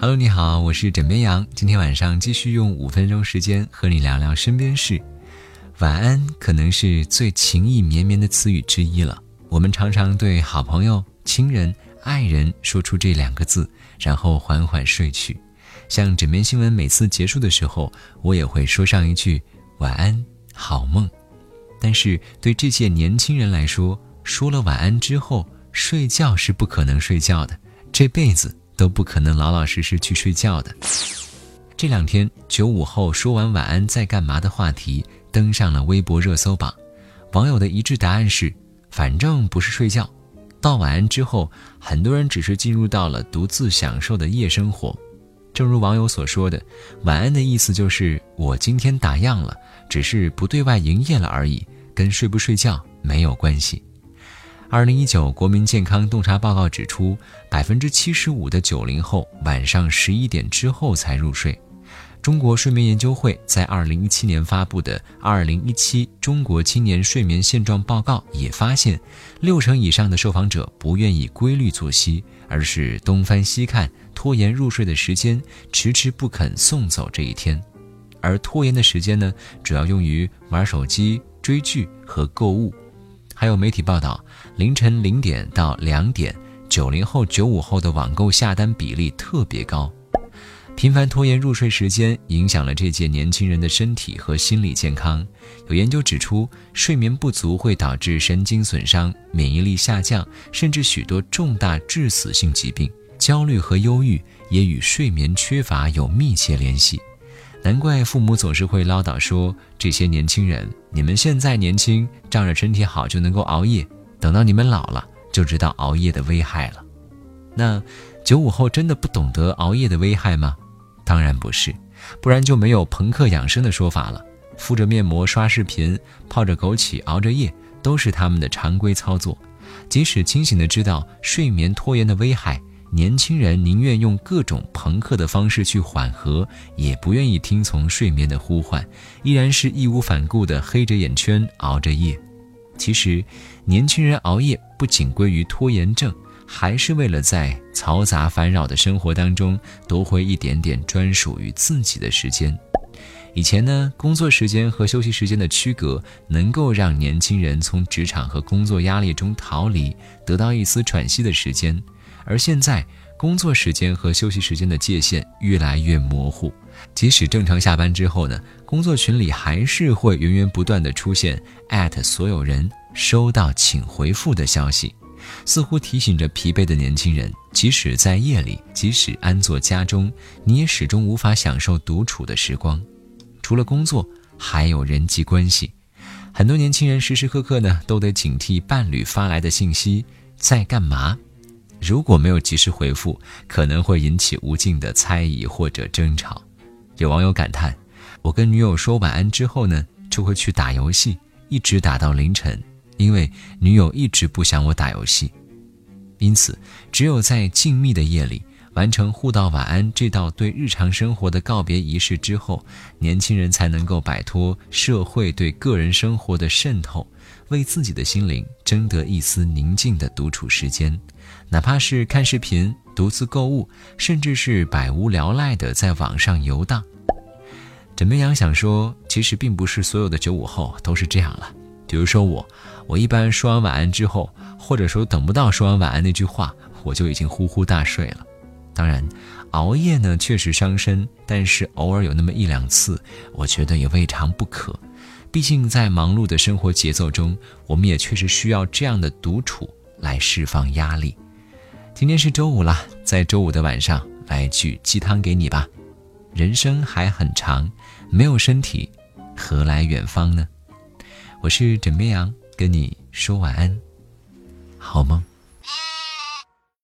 Hello，你好，我是枕边羊。今天晚上继续用五分钟时间和你聊聊身边事。晚安，可能是最情意绵绵的词语之一了。我们常常对好朋友、亲人、爱人说出这两个字，然后缓缓睡去。像枕边新闻每次结束的时候，我也会说上一句晚安，好梦。但是对这些年轻人来说，说了晚安之后，睡觉是不可能睡觉的，这辈子。都不可能老老实实去睡觉的。这两天九五后说完晚安在干嘛的话题登上了微博热搜榜，网友的一致答案是：反正不是睡觉。到晚安之后，很多人只是进入到了独自享受的夜生活。正如网友所说的，晚安的意思就是我今天打烊了，只是不对外营业了而已，跟睡不睡觉没有关系。二零一九国民健康洞察报告指出，百分之七十五的九零后晚上十一点之后才入睡。中国睡眠研究会在二零一七年发布的《二零一七中国青年睡眠现状报告》也发现，六成以上的受访者不愿意规律作息，而是东翻西看，拖延入睡的时间，迟迟不肯送走这一天。而拖延的时间呢，主要用于玩手机、追剧和购物。还有媒体报道，凌晨零点到两点，九零后、九五后的网购下单比例特别高。频繁拖延入睡时间，影响了这届年轻人的身体和心理健康。有研究指出，睡眠不足会导致神经损伤、免疫力下降，甚至许多重大致死性疾病。焦虑和忧郁也与睡眠缺乏有密切联系。难怪父母总是会唠叨说：“这些年轻人，你们现在年轻，仗着身体好就能够熬夜，等到你们老了，就知道熬夜的危害了。”那九五后真的不懂得熬夜的危害吗？当然不是，不然就没有朋克养生的说法了。敷着面膜刷视频，泡着枸杞熬着夜，都是他们的常规操作。即使清醒的知道睡眠拖延的危害。年轻人宁愿用各种朋克的方式去缓和，也不愿意听从睡眠的呼唤，依然是义无反顾地黑着眼圈熬着夜。其实，年轻人熬夜不仅归于拖延症，还是为了在嘈杂烦扰的生活当中夺回一点点专属于自己的时间。以前呢，工作时间和休息时间的区隔，能够让年轻人从职场和工作压力中逃离，得到一丝喘息的时间。而现在，工作时间和休息时间的界限越来越模糊。即使正常下班之后呢，工作群里还是会源源不断的出现所有人收到请回复的消息，似乎提醒着疲惫的年轻人，即使在夜里，即使安坐家中，你也始终无法享受独处的时光。除了工作，还有人际关系。很多年轻人时时刻刻呢，都得警惕伴侣发来的信息，在干嘛？如果没有及时回复，可能会引起无尽的猜疑或者争吵。有网友感叹：“我跟女友说晚安之后呢，就会去打游戏，一直打到凌晨，因为女友一直不想我打游戏。因此，只有在静谧的夜里完成互道晚安这道对日常生活的告别仪式之后，年轻人才能够摆脱社会对个人生活的渗透，为自己的心灵争得一丝宁静的独处时间。”哪怕是看视频、独自购物，甚至是百无聊赖的在网上游荡。枕边羊想说，其实并不是所有的九五后都是这样了。比如说我，我一般说完晚安之后，或者说等不到说完晚安那句话，我就已经呼呼大睡了。当然，熬夜呢确实伤身，但是偶尔有那么一两次，我觉得也未尝不可。毕竟在忙碌的生活节奏中，我们也确实需要这样的独处来释放压力。今天是周五了，在周五的晚上来句鸡汤给你吧。人生还很长，没有身体，何来远方呢？我是枕边羊，跟你说晚安，好梦。